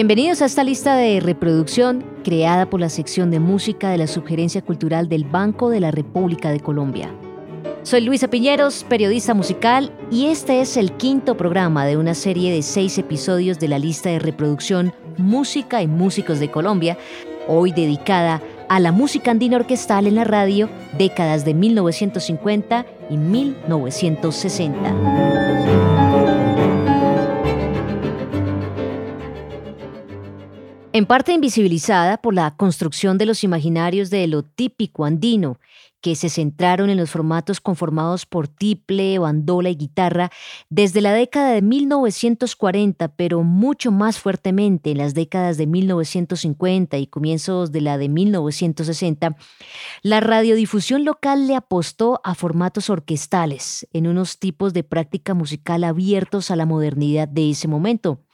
Bienvenidos a esta lista de reproducción creada por la sección de música de la Sugerencia Cultural del Banco de la República de Colombia. Soy Luisa Piñeros, periodista musical, y este es el quinto programa de una serie de seis episodios de la lista de reproducción Música y Músicos de Colombia, hoy dedicada a la música andina orquestal en la radio décadas de 1950 y 1960. En parte invisibilizada por la construcción de los imaginarios de lo típico andino, que se centraron en los formatos conformados por tiple, bandola y guitarra desde la década de 1940, pero mucho más fuertemente en las décadas de 1950 y comienzos de la de 1960, la radiodifusión local le apostó a formatos orquestales, en unos tipos de práctica musical abiertos a la modernidad de ese momento.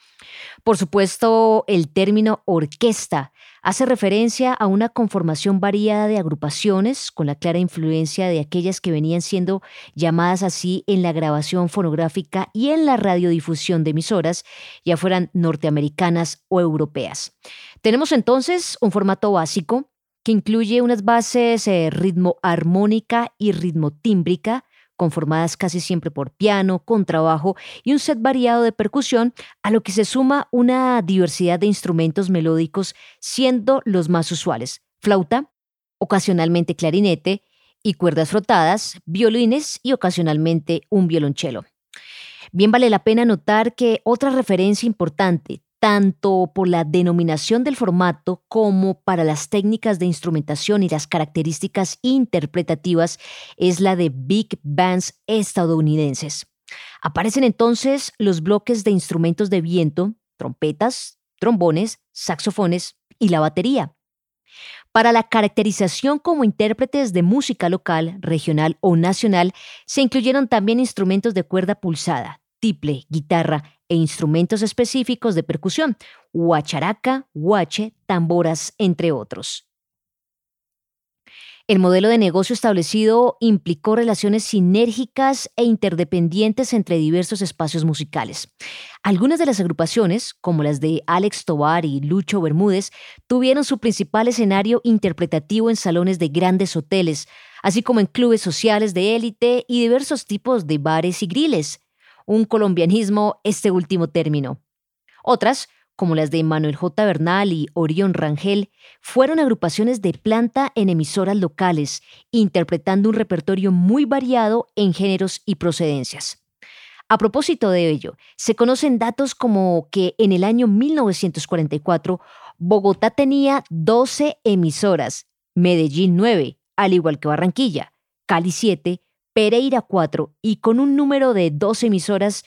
Por supuesto, el término orquesta hace referencia a una conformación variada de agrupaciones con la clara influencia de aquellas que venían siendo llamadas así en la grabación fonográfica y en la radiodifusión de emisoras, ya fueran norteamericanas o europeas. Tenemos entonces un formato básico que incluye unas bases eh, ritmo armónica y ritmo tímbrica, conformadas casi siempre por piano, contrabajo y un set variado de percusión, a lo que se suma una diversidad de instrumentos melódicos, siendo los más usuales flauta, ocasionalmente clarinete y cuerdas frotadas, violines y ocasionalmente un violonchelo. Bien vale la pena notar que otra referencia importante, tanto por la denominación del formato como para las técnicas de instrumentación y las características interpretativas, es la de big bands estadounidenses. Aparecen entonces los bloques de instrumentos de viento, trompetas, trombones, saxofones y la batería. Para la caracterización como intérpretes de música local, regional o nacional, se incluyeron también instrumentos de cuerda pulsada, tiple, guitarra e instrumentos específicos de percusión, huacharaca, huache, tamboras, entre otros. El modelo de negocio establecido implicó relaciones sinérgicas e interdependientes entre diversos espacios musicales. Algunas de las agrupaciones, como las de Alex Tobar y Lucho Bermúdez, tuvieron su principal escenario interpretativo en salones de grandes hoteles, así como en clubes sociales de élite y diversos tipos de bares y griles un colombianismo este último término. Otras, como las de Manuel J. Bernal y Orión Rangel, fueron agrupaciones de planta en emisoras locales, interpretando un repertorio muy variado en géneros y procedencias. A propósito de ello, se conocen datos como que en el año 1944 Bogotá tenía 12 emisoras, Medellín 9, al igual que Barranquilla, Cali 7, Pereira 4 y con un número de dos emisoras,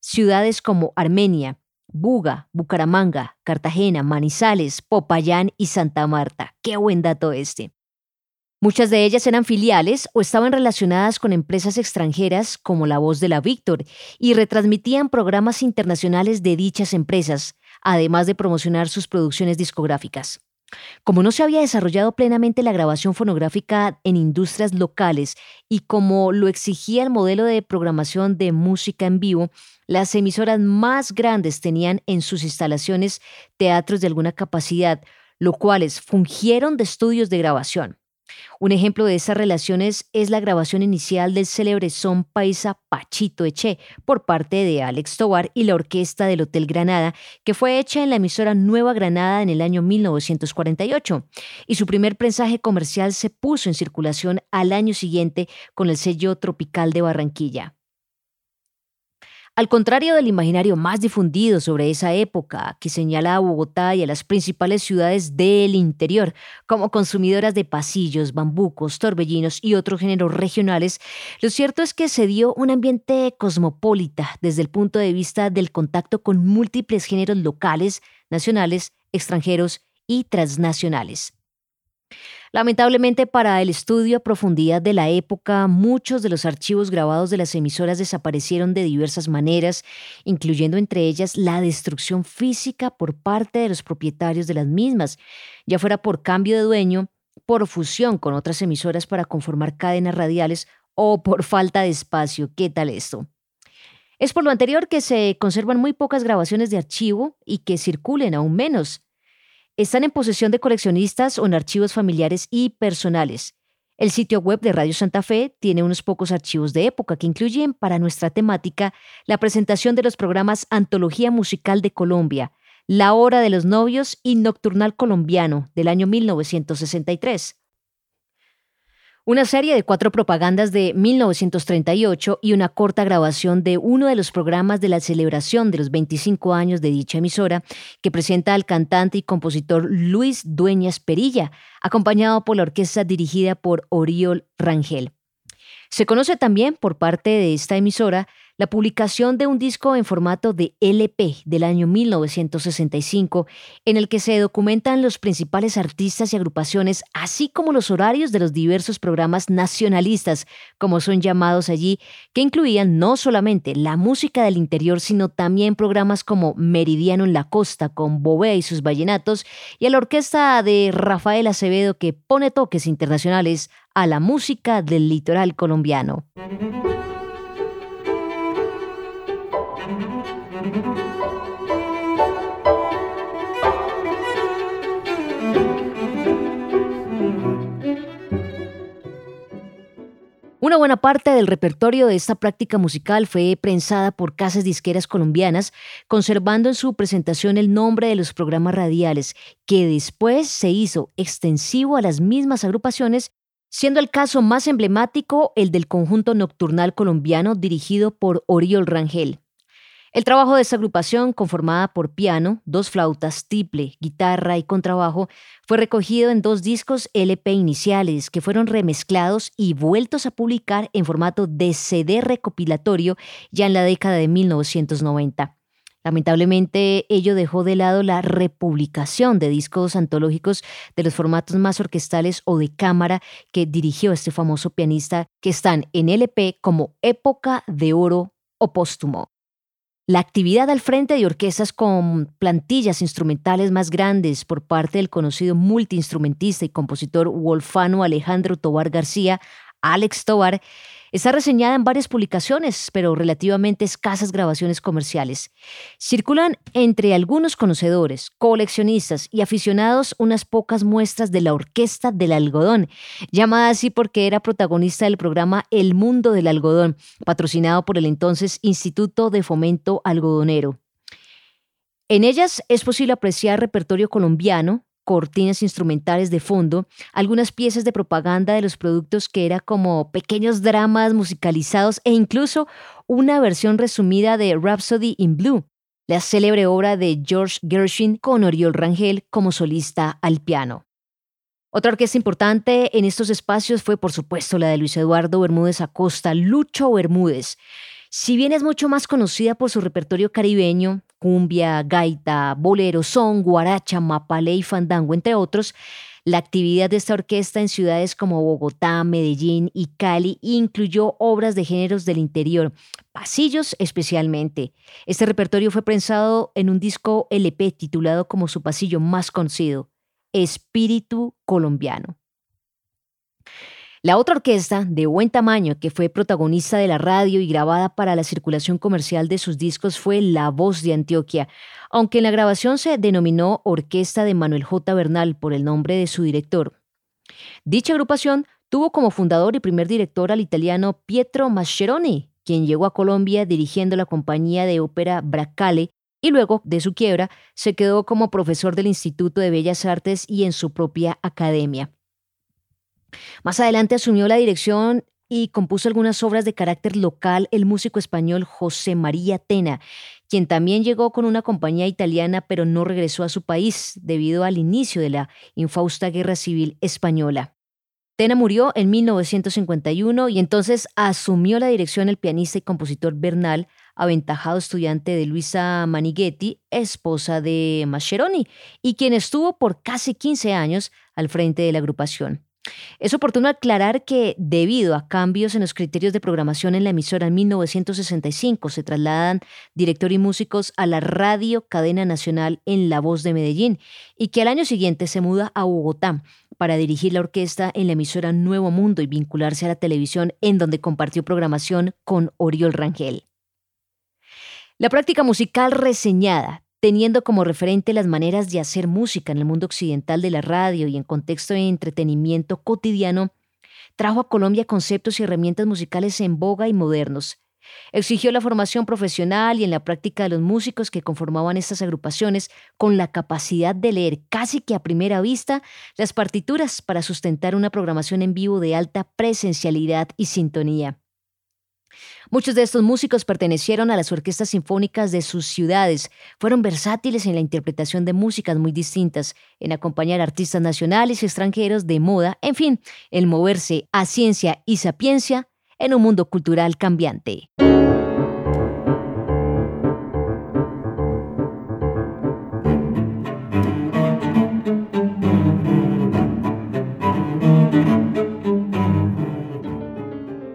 ciudades como Armenia, Buga, Bucaramanga, Cartagena, Manizales, Popayán y Santa Marta. Qué buen dato este. Muchas de ellas eran filiales o estaban relacionadas con empresas extranjeras como La Voz de la Víctor y retransmitían programas internacionales de dichas empresas, además de promocionar sus producciones discográficas. Como no se había desarrollado plenamente la grabación fonográfica en industrias locales y como lo exigía el modelo de programación de música en vivo, las emisoras más grandes tenían en sus instalaciones teatros de alguna capacidad, lo cuales fungieron de estudios de grabación. Un ejemplo de esas relaciones es la grabación inicial del célebre son paisa Pachito Eche por parte de Alex Tobar y la orquesta del Hotel Granada, que fue hecha en la emisora Nueva Granada en el año 1948. Y su primer prensaje comercial se puso en circulación al año siguiente con el sello Tropical de Barranquilla. Al contrario del imaginario más difundido sobre esa época, que señala a Bogotá y a las principales ciudades del interior como consumidoras de pasillos, bambucos, torbellinos y otros géneros regionales, lo cierto es que se dio un ambiente cosmopolita desde el punto de vista del contacto con múltiples géneros locales, nacionales, extranjeros y transnacionales. Lamentablemente para el estudio a profundidad de la época, muchos de los archivos grabados de las emisoras desaparecieron de diversas maneras, incluyendo entre ellas la destrucción física por parte de los propietarios de las mismas, ya fuera por cambio de dueño, por fusión con otras emisoras para conformar cadenas radiales o por falta de espacio. ¿Qué tal esto? Es por lo anterior que se conservan muy pocas grabaciones de archivo y que circulen aún menos. Están en posesión de coleccionistas o en archivos familiares y personales. El sitio web de Radio Santa Fe tiene unos pocos archivos de época que incluyen para nuestra temática la presentación de los programas Antología Musical de Colombia, La Hora de los Novios y Nocturnal Colombiano del año 1963 una serie de cuatro propagandas de 1938 y una corta grabación de uno de los programas de la celebración de los 25 años de dicha emisora, que presenta al cantante y compositor Luis Dueñas Perilla, acompañado por la orquesta dirigida por Oriol Rangel. Se conoce también por parte de esta emisora la publicación de un disco en formato de LP del año 1965, en el que se documentan los principales artistas y agrupaciones, así como los horarios de los diversos programas nacionalistas, como son llamados allí, que incluían no solamente la música del interior, sino también programas como Meridiano en la Costa, con Bobé y sus vallenatos, y a la orquesta de Rafael Acevedo, que pone toques internacionales a la música del litoral colombiano. Una buena parte del repertorio de esta práctica musical fue prensada por casas disqueras colombianas, conservando en su presentación el nombre de los programas radiales, que después se hizo extensivo a las mismas agrupaciones, siendo el caso más emblemático el del conjunto nocturnal colombiano dirigido por Oriol Rangel. El trabajo de esta agrupación, conformada por piano, dos flautas, triple, guitarra y contrabajo, fue recogido en dos discos LP iniciales que fueron remezclados y vueltos a publicar en formato de CD recopilatorio ya en la década de 1990. Lamentablemente, ello dejó de lado la republicación de discos antológicos de los formatos más orquestales o de cámara que dirigió este famoso pianista, que están en LP como Época de Oro o Póstumo. La actividad al frente de orquestas con plantillas instrumentales más grandes por parte del conocido multiinstrumentista y compositor wolfano Alejandro Tobar García, Alex Tobar, Está reseñada en varias publicaciones, pero relativamente escasas grabaciones comerciales. Circulan entre algunos conocedores, coleccionistas y aficionados unas pocas muestras de la Orquesta del Algodón, llamada así porque era protagonista del programa El Mundo del Algodón, patrocinado por el entonces Instituto de Fomento Algodonero. En ellas es posible apreciar repertorio colombiano, cortinas instrumentales de fondo, algunas piezas de propaganda de los productos que era como pequeños dramas musicalizados e incluso una versión resumida de Rhapsody in Blue, la célebre obra de George Gershwin con Oriol Rangel como solista al piano. Otra orquesta importante en estos espacios fue, por supuesto, la de Luis Eduardo Bermúdez Acosta, Lucho Bermúdez. Si bien es mucho más conocida por su repertorio caribeño, cumbia, gaita, bolero, son, guaracha, mapale y fandango, entre otros, la actividad de esta orquesta en ciudades como Bogotá, Medellín y Cali incluyó obras de géneros del interior, pasillos especialmente. Este repertorio fue prensado en un disco LP titulado como su pasillo más conocido, Espíritu Colombiano. La otra orquesta, de buen tamaño, que fue protagonista de la radio y grabada para la circulación comercial de sus discos fue La Voz de Antioquia, aunque en la grabación se denominó Orquesta de Manuel J. Bernal por el nombre de su director. Dicha agrupación tuvo como fundador y primer director al italiano Pietro Mascheroni, quien llegó a Colombia dirigiendo la compañía de ópera Bracale y luego de su quiebra se quedó como profesor del Instituto de Bellas Artes y en su propia academia. Más adelante asumió la dirección y compuso algunas obras de carácter local el músico español José María Tena, quien también llegó con una compañía italiana pero no regresó a su país debido al inicio de la infausta Guerra Civil Española. Tena murió en 1951 y entonces asumió la dirección el pianista y compositor Bernal, aventajado estudiante de Luisa Manighetti, esposa de Mascheroni, y quien estuvo por casi 15 años al frente de la agrupación. Es oportuno aclarar que debido a cambios en los criterios de programación en la emisora en 1965 se trasladan director y músicos a la radio cadena nacional en La Voz de Medellín y que al año siguiente se muda a Bogotá para dirigir la orquesta en la emisora Nuevo Mundo y vincularse a la televisión en donde compartió programación con Oriol Rangel. La práctica musical reseñada, teniendo como referente las maneras de hacer música en el mundo occidental de la radio y en contexto de entretenimiento cotidiano, trajo a Colombia conceptos y herramientas musicales en boga y modernos. Exigió la formación profesional y en la práctica de los músicos que conformaban estas agrupaciones con la capacidad de leer casi que a primera vista las partituras para sustentar una programación en vivo de alta presencialidad y sintonía. Muchos de estos músicos pertenecieron a las orquestas sinfónicas de sus ciudades, fueron versátiles en la interpretación de músicas muy distintas, en acompañar artistas nacionales y extranjeros de moda, en fin, el moverse a ciencia y sapiencia en un mundo cultural cambiante.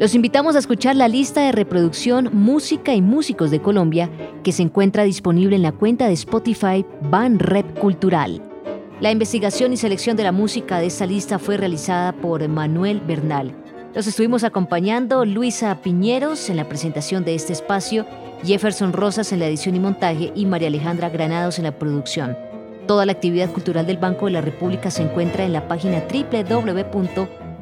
Los invitamos a escuchar la lista de reproducción Música y Músicos de Colombia que se encuentra disponible en la cuenta de Spotify Ban Rep Cultural. La investigación y selección de la música de esta lista fue realizada por Manuel Bernal. Los estuvimos acompañando Luisa Piñeros en la presentación de este espacio, Jefferson Rosas en la edición y montaje y María Alejandra Granados en la producción. Toda la actividad cultural del Banco de la República se encuentra en la página www